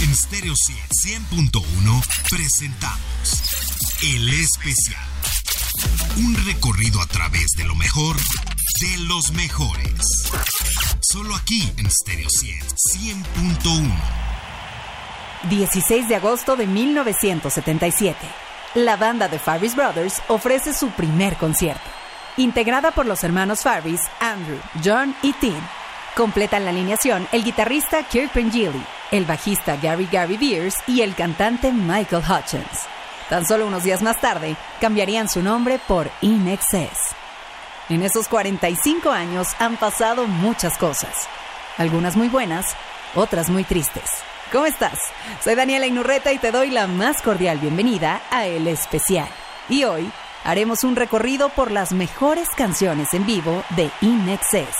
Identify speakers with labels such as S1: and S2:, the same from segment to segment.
S1: En Stereo 100.1 presentamos El Especial. Un recorrido a través de lo mejor de los mejores. Solo aquí en Stereo 100.1.
S2: 16 de agosto de 1977. La banda de Farris Brothers ofrece su primer concierto. Integrada por los hermanos Farris, Andrew, John y Tim. Completan la alineación el guitarrista Kirk Pengilly, el bajista Gary Gary Beers y el cantante Michael Hutchins. Tan solo unos días más tarde, cambiarían su nombre por In Excess. En esos 45 años han pasado muchas cosas. Algunas muy buenas, otras muy tristes. ¿Cómo estás? Soy Daniela Inurreta y te doy la más cordial bienvenida a El Especial. Y hoy haremos un recorrido por las mejores canciones en vivo de In Excess,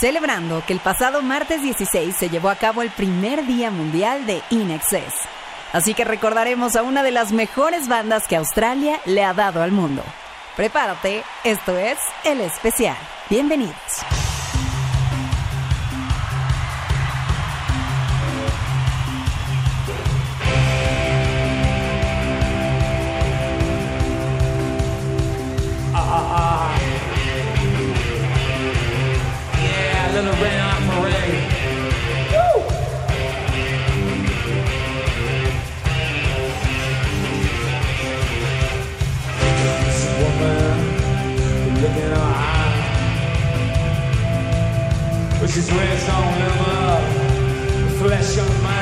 S2: celebrando que el pasado martes 16 se llevó a cabo el primer Día Mundial de In Excess. Así que recordaremos a una de las mejores bandas que Australia le ha dado al mundo. Prepárate, esto es El Especial. Bienvenidos.
S3: This is where it's all. Flesh on my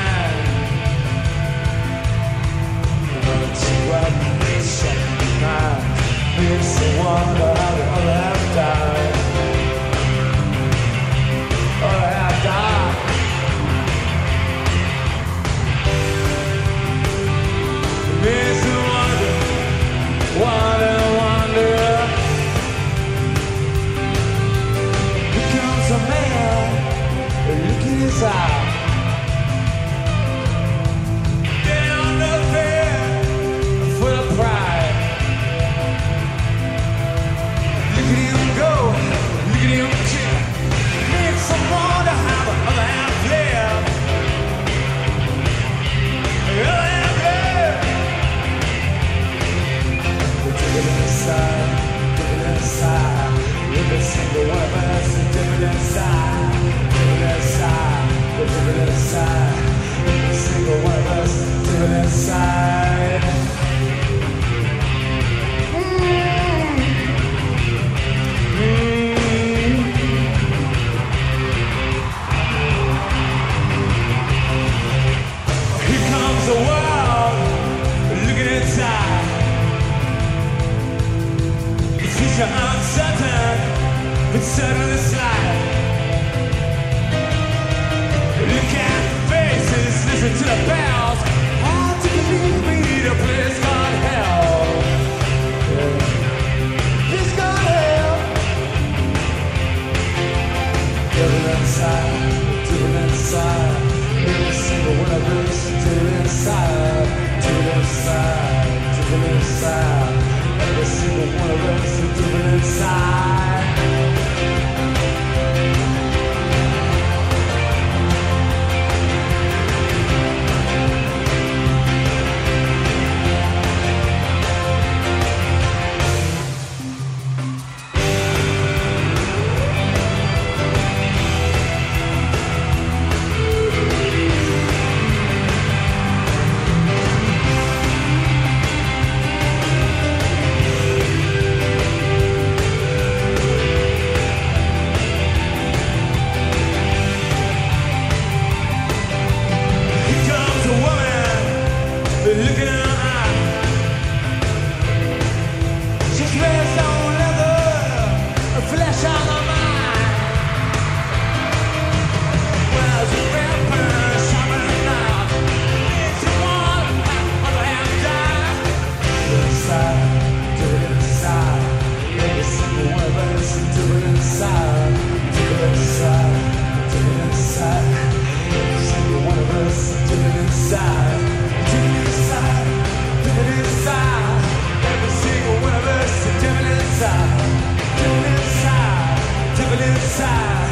S3: time.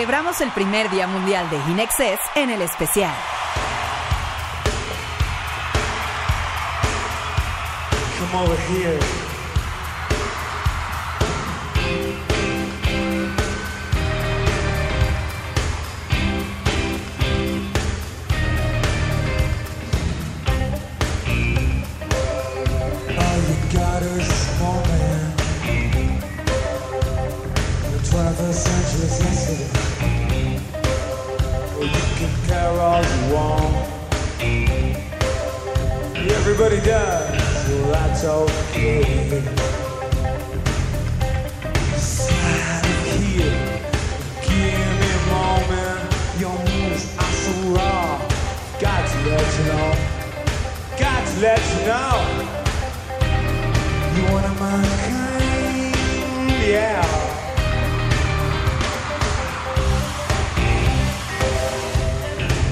S2: Celebramos el primer Día Mundial de Inexcess en el especial.
S3: Everybody does, well that's okay. Slide here, give me a moment. Your moves are so raw. Got to let you know, got to let you know. You one of my kind, yeah.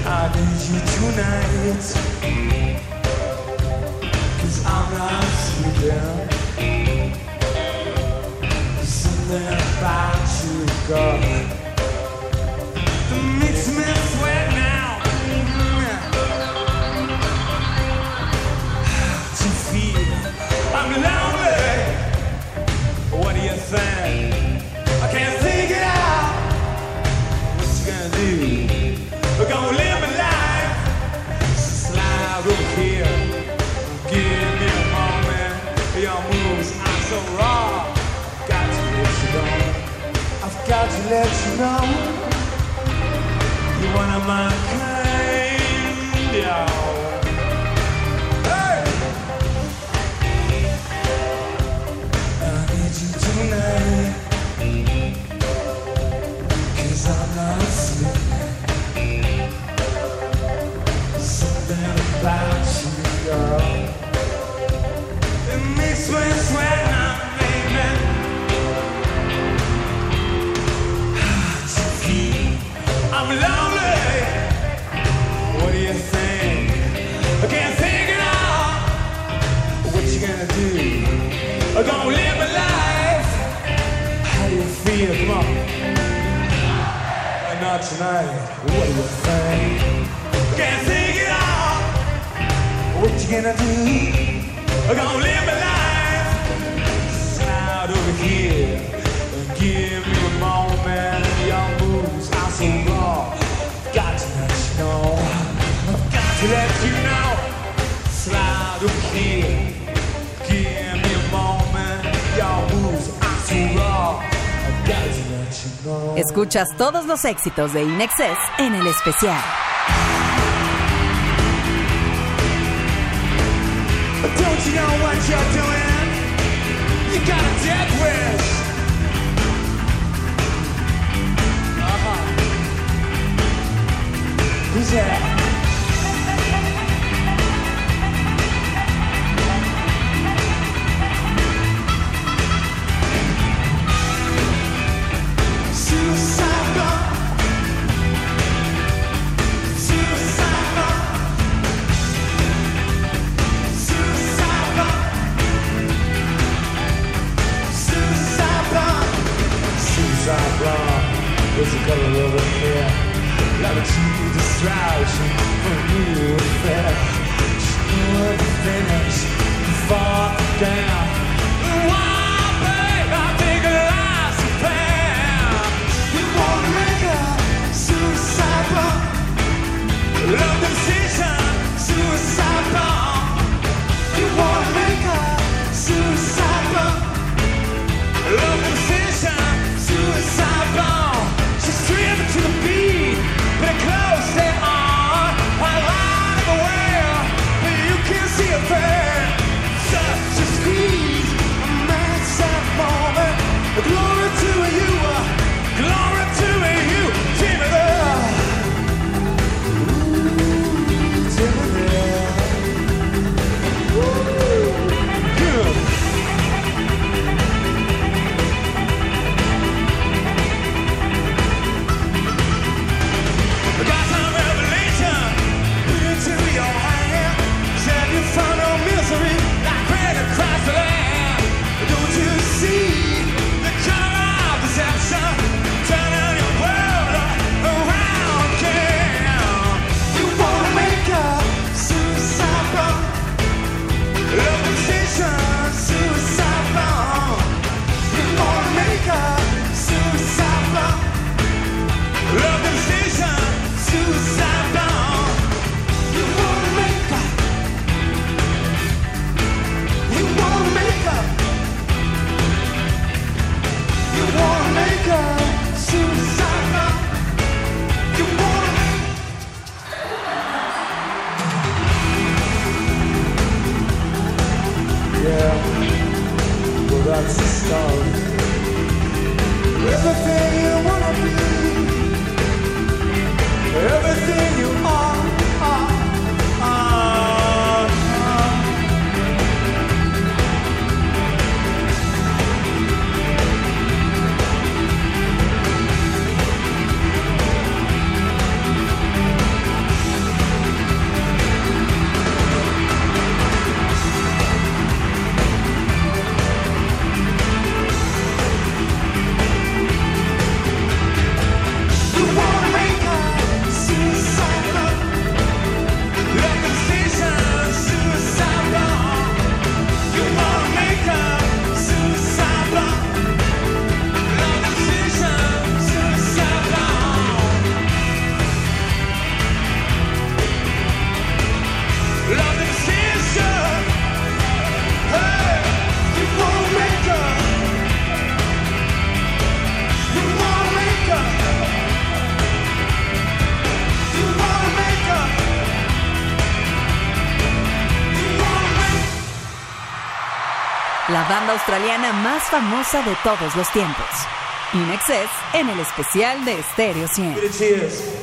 S3: I need you tonight. You, know you wanna my Not tonight. What do you think? Can't think it out. What you gonna do? I'm gonna live my life. Slide over here and give me a moment. Your moves are so raw. Got to let you know. I've got to let you know. Slide over here.
S2: Escuchas todos los éxitos de Inexcess en el especial.
S3: are wrong There's a color over here Love a cheap distraction you and fair. She would finish, fall down. Why? australiana más famosa de todos los tiempos. Inexcess en el especial de Stereo 100.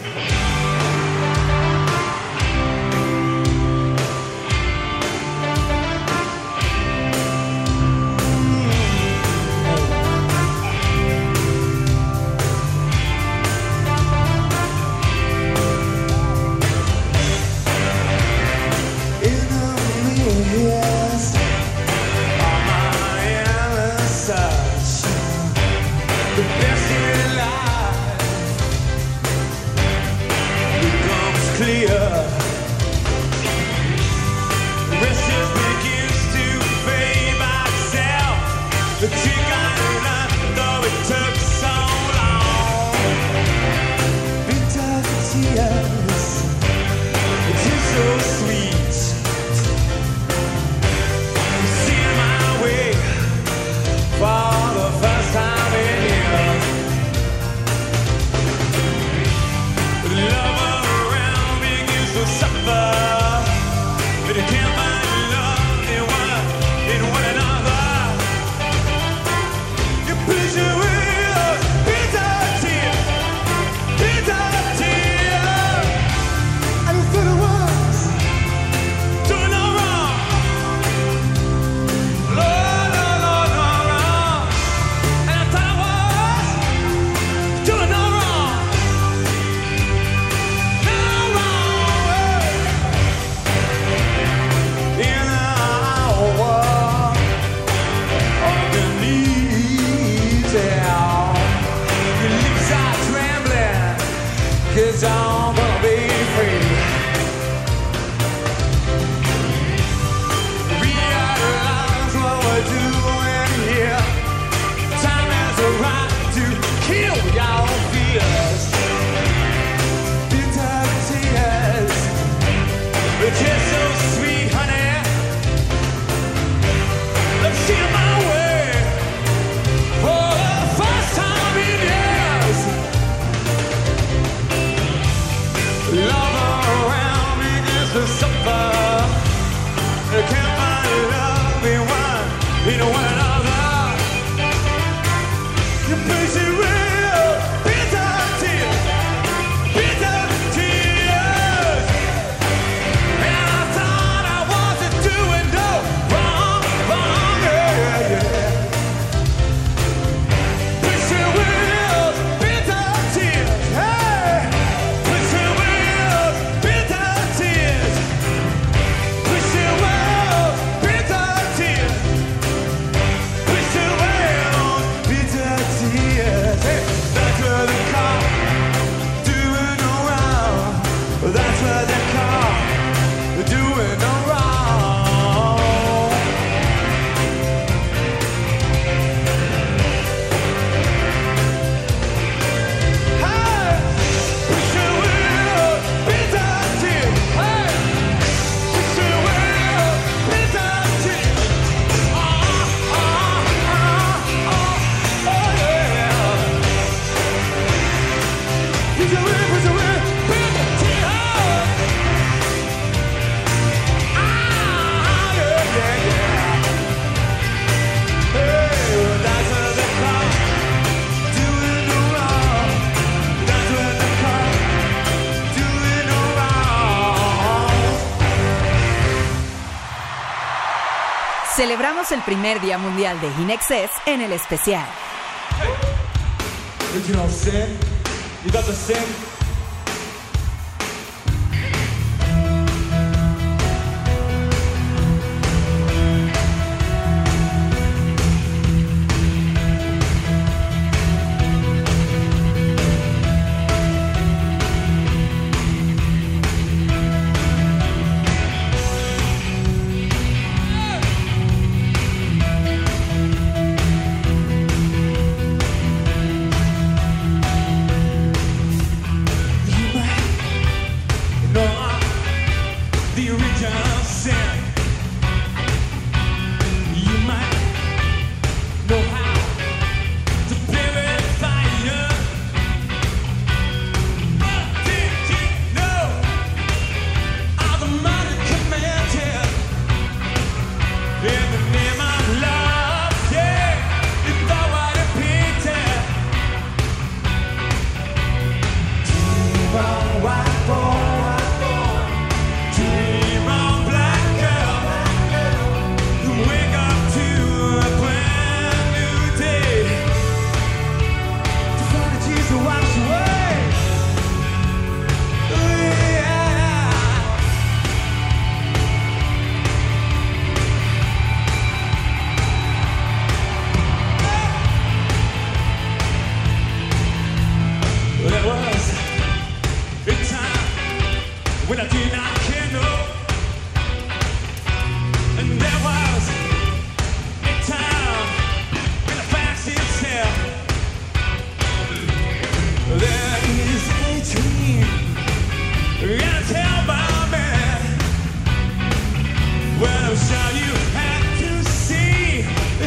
S3: El primer Día Mundial de Ginexes en el especial.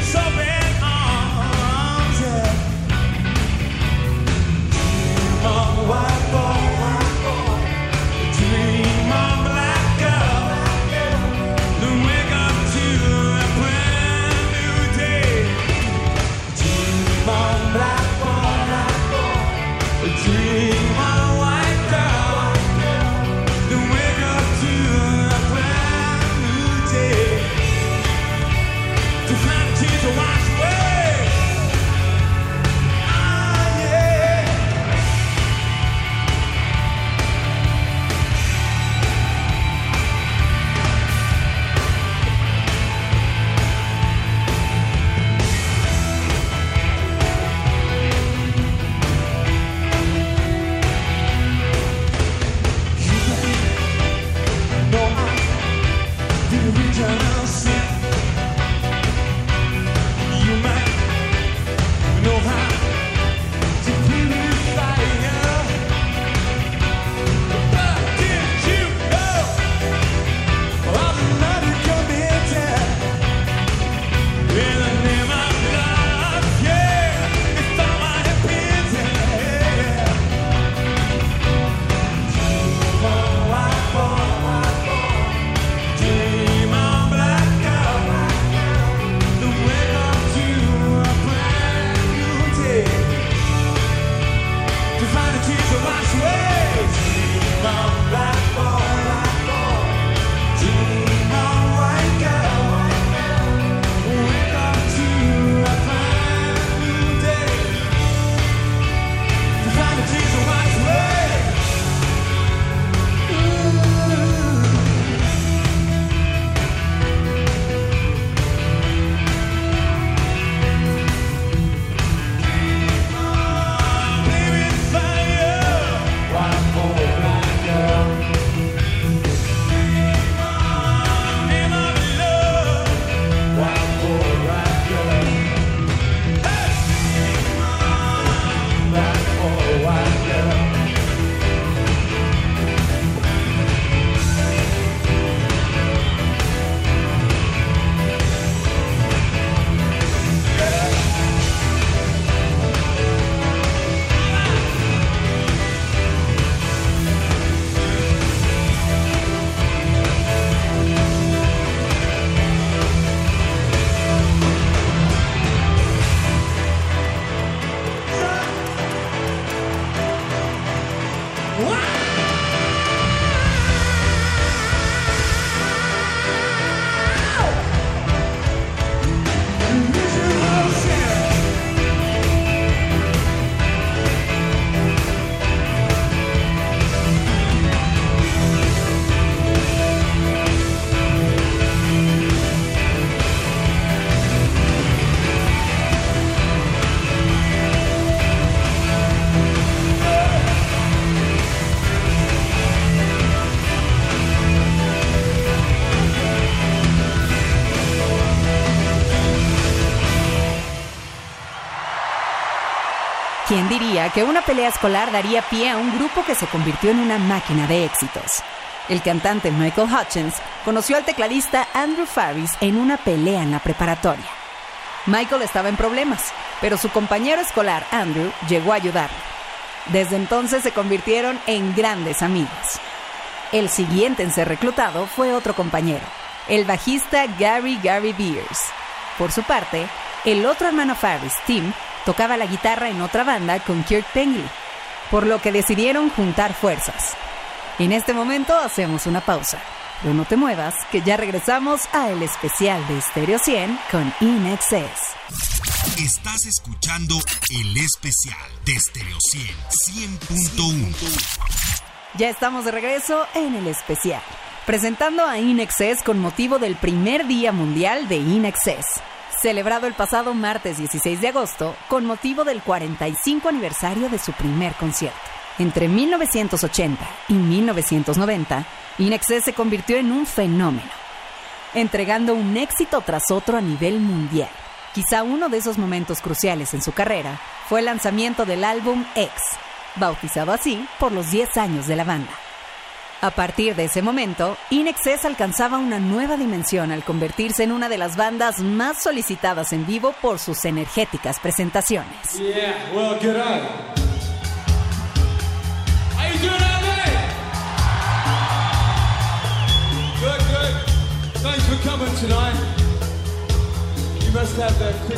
S3: something. Que una pelea escolar daría pie a un grupo que se convirtió en una máquina de éxitos? El cantante Michael Hutchins conoció al tecladista Andrew Farris en una pelea en la preparatoria. Michael estaba en problemas, pero su compañero escolar Andrew llegó a ayudarlo. Desde entonces se convirtieron en grandes amigos. El siguiente en ser reclutado fue otro compañero, el bajista Gary Gary Beers. Por su parte, el otro hermano Farris, Tim, tocaba la guitarra en otra banda con Kirk Pengley.
S2: por lo que decidieron juntar fuerzas. En este momento hacemos una pausa. Pero no te muevas, que ya regresamos a el especial de Stereo 100 con Inexcess.
S1: Estás escuchando el especial de Stereo 100 100.1.
S2: Ya estamos de regreso en el especial, presentando a Inexcess con motivo del primer Día Mundial de Inexcess, celebrado el pasado martes 16 de agosto con motivo del 45 aniversario de su primer concierto. Entre 1980 y 1990, Inexcess se convirtió en un fenómeno, entregando un éxito tras otro a nivel mundial. Quizá uno de esos momentos cruciales en su carrera fue el lanzamiento del álbum X, bautizado así por los 10 años de la banda. A partir de ese momento, Inexcess alcanzaba una nueva dimensión al convertirse en una de las bandas más solicitadas en vivo por sus energéticas presentaciones.
S3: You must have that quick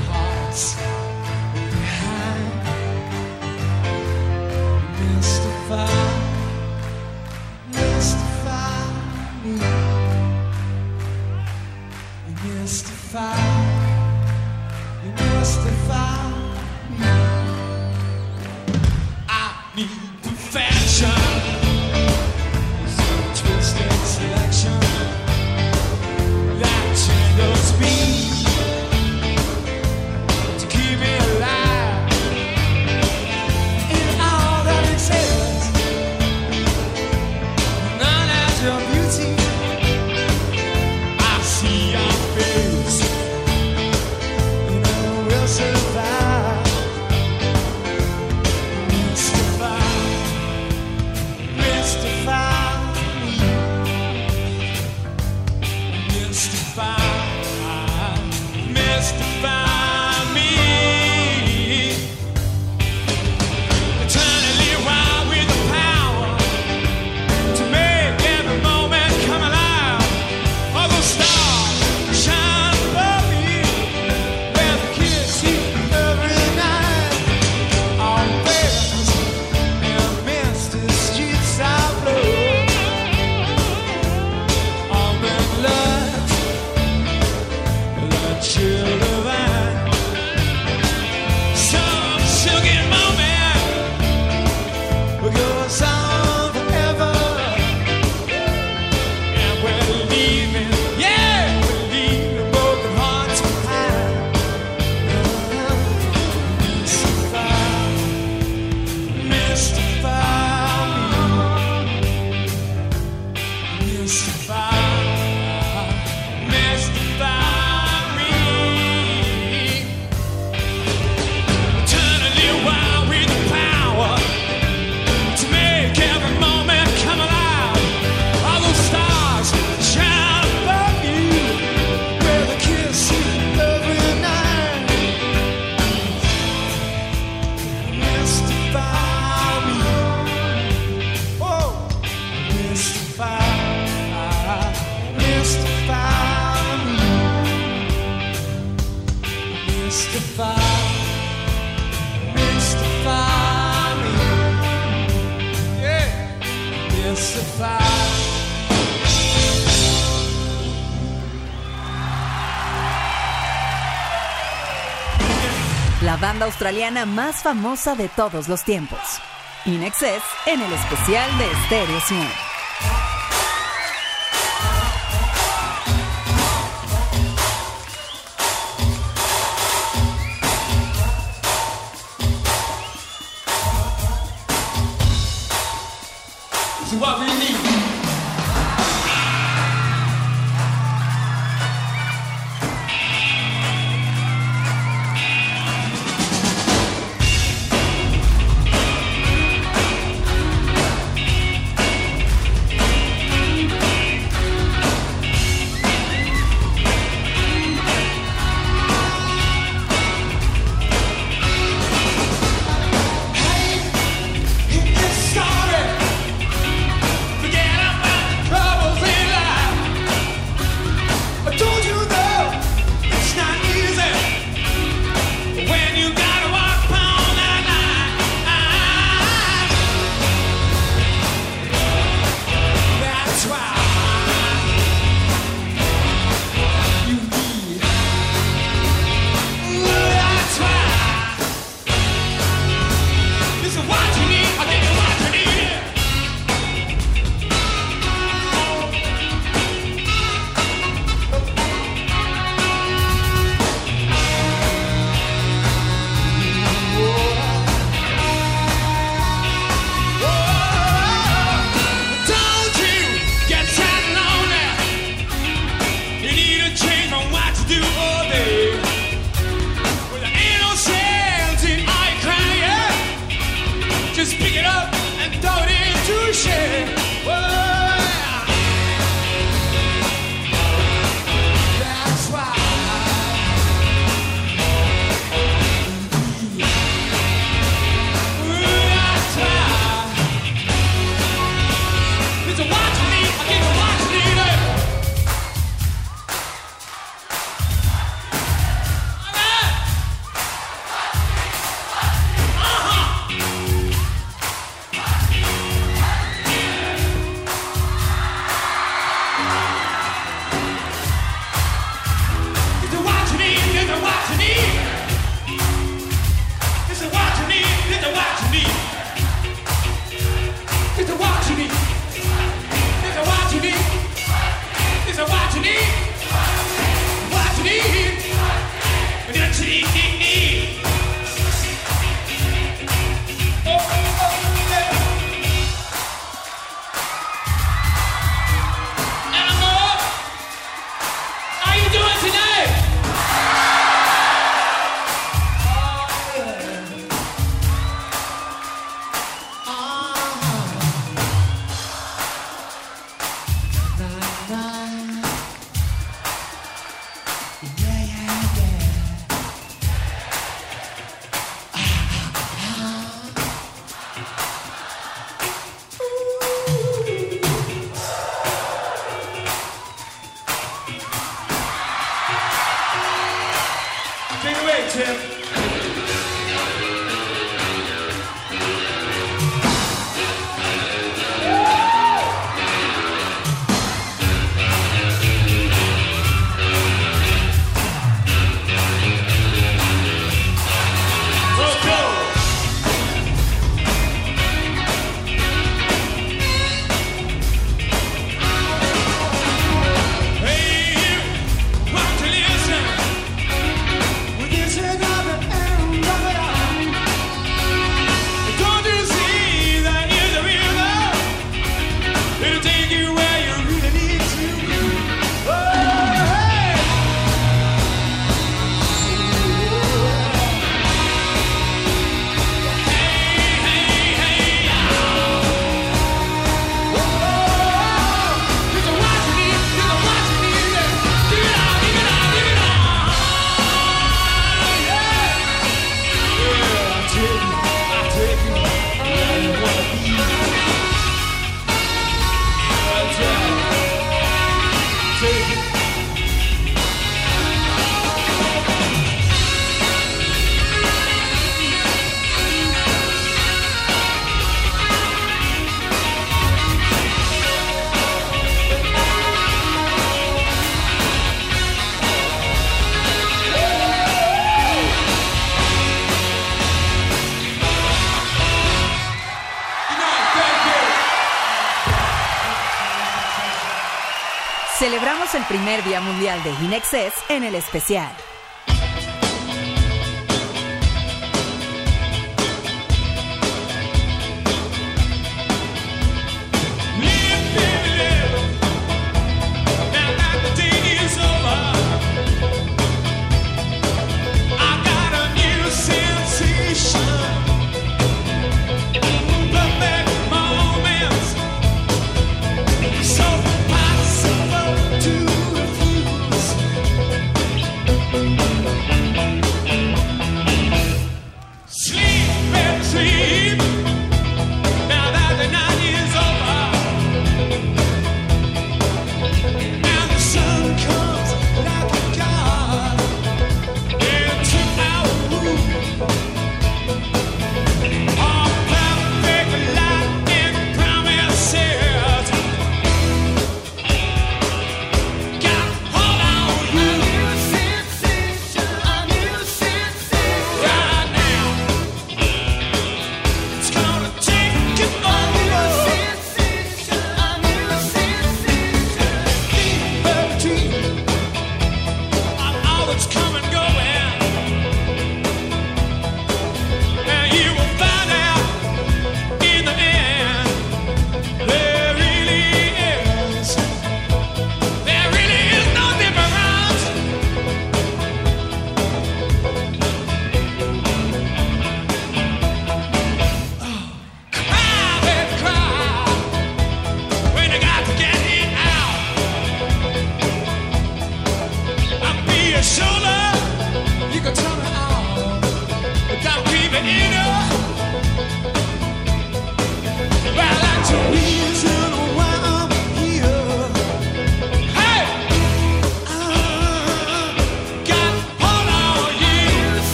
S2: más famosa de todos los tiempos. Inexcess en el especial de Stereo 100.
S3: Primer Día Mundial de Inexcess en el especial.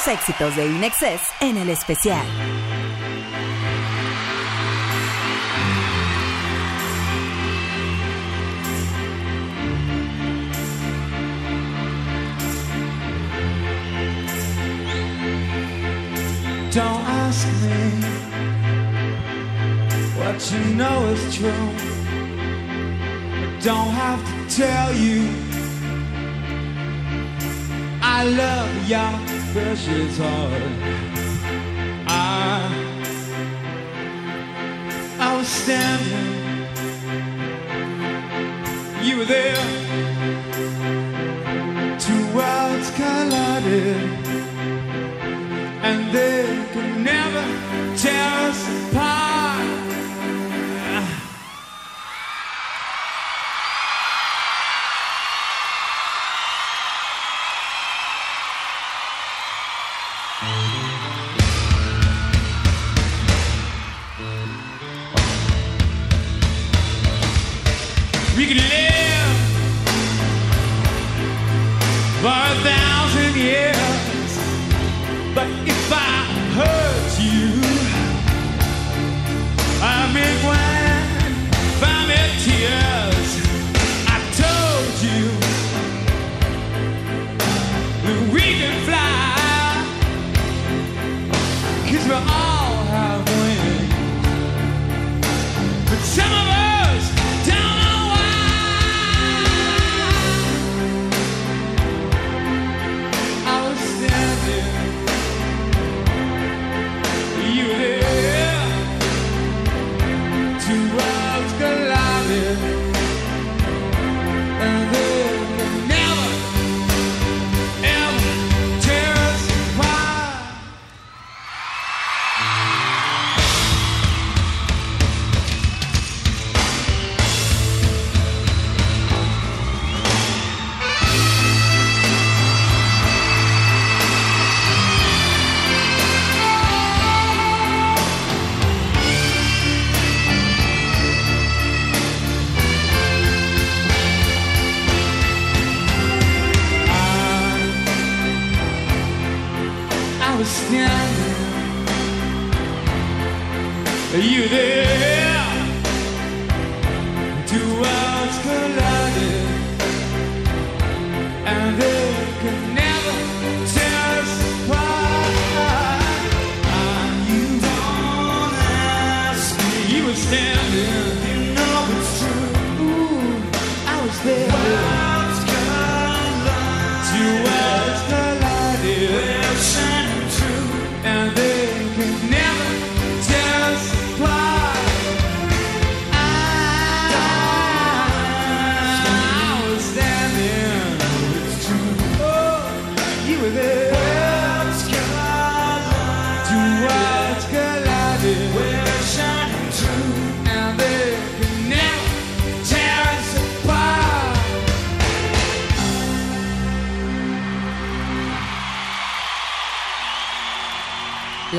S3: Los éxitos de Inexcess en el especial.
S4: Don't ask me what you know is true. I don't have to tell you. I love your precious heart. I, I was standing, you were there.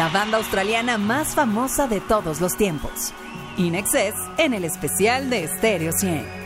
S3: la banda australiana más famosa de todos los tiempos. In Excess en el especial de Stereo 100.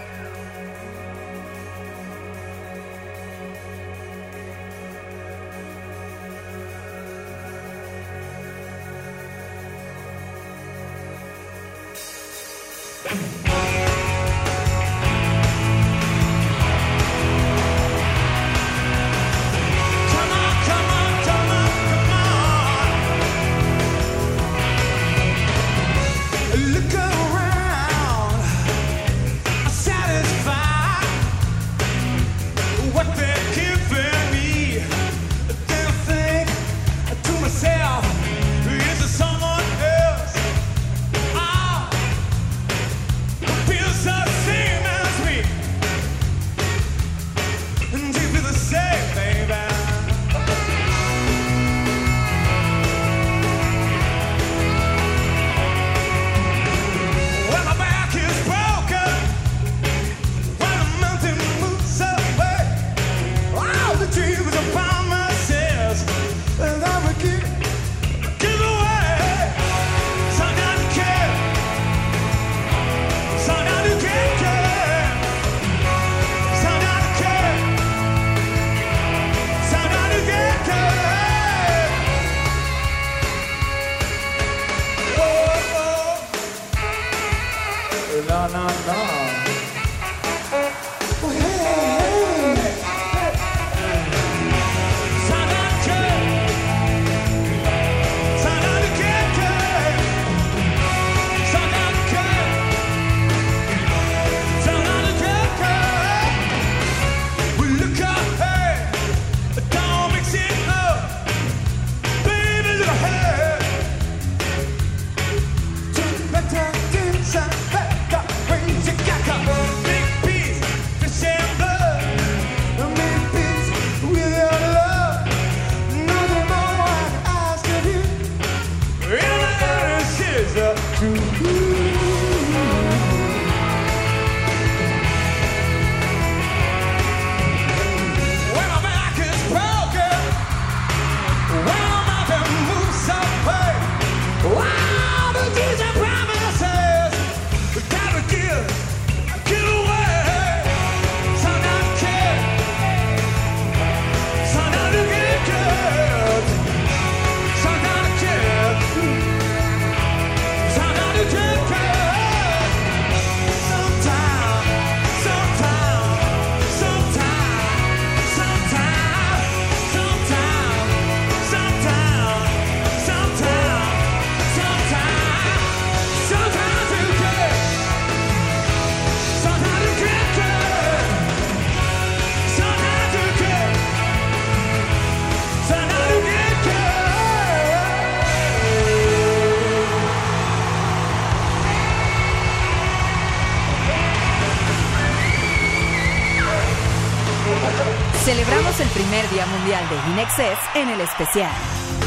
S2: De Inexcess en el especial.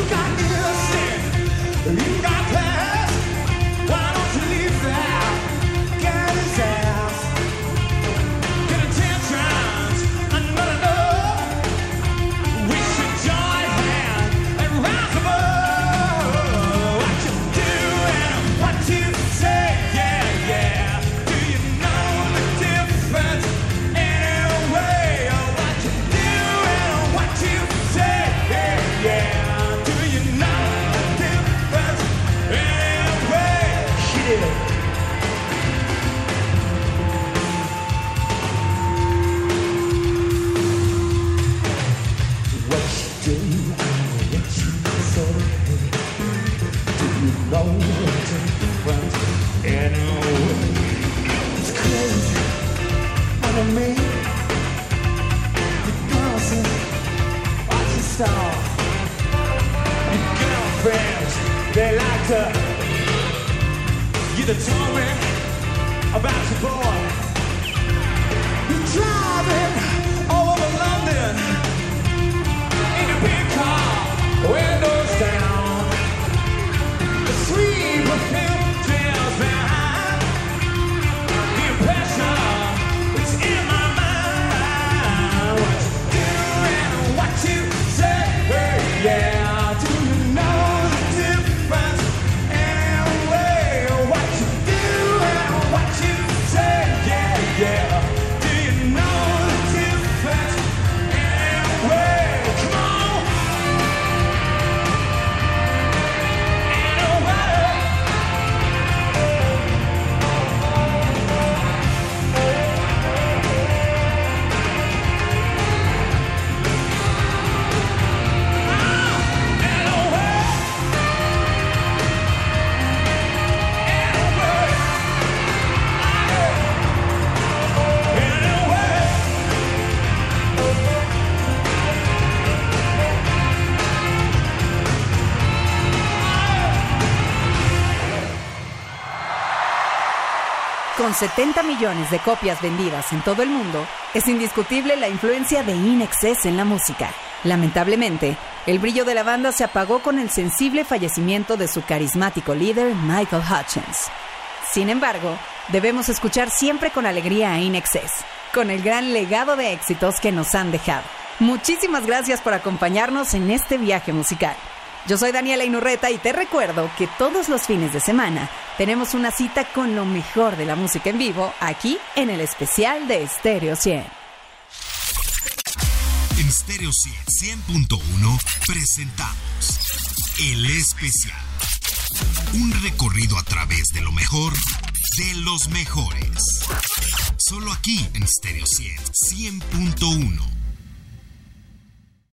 S3: You got innocent,
S2: 70 millones de copias vendidas en todo el mundo, es indiscutible la influencia de Inexcess en la música. Lamentablemente, el brillo de la banda se apagó con el sensible fallecimiento de su carismático líder, Michael Hutchins. Sin embargo, debemos escuchar siempre con alegría a Inexcess, con el gran legado de éxitos que nos han dejado. Muchísimas gracias por acompañarnos en este viaje musical. Yo soy Daniela Inurreta y te recuerdo que todos los fines de semana tenemos una cita con lo mejor de la música en vivo aquí en el especial de Stereo 100.
S1: En Stereo 100.1 presentamos El Especial. Un recorrido a través de lo mejor de los mejores. Solo aquí en Stereo 100 100.1.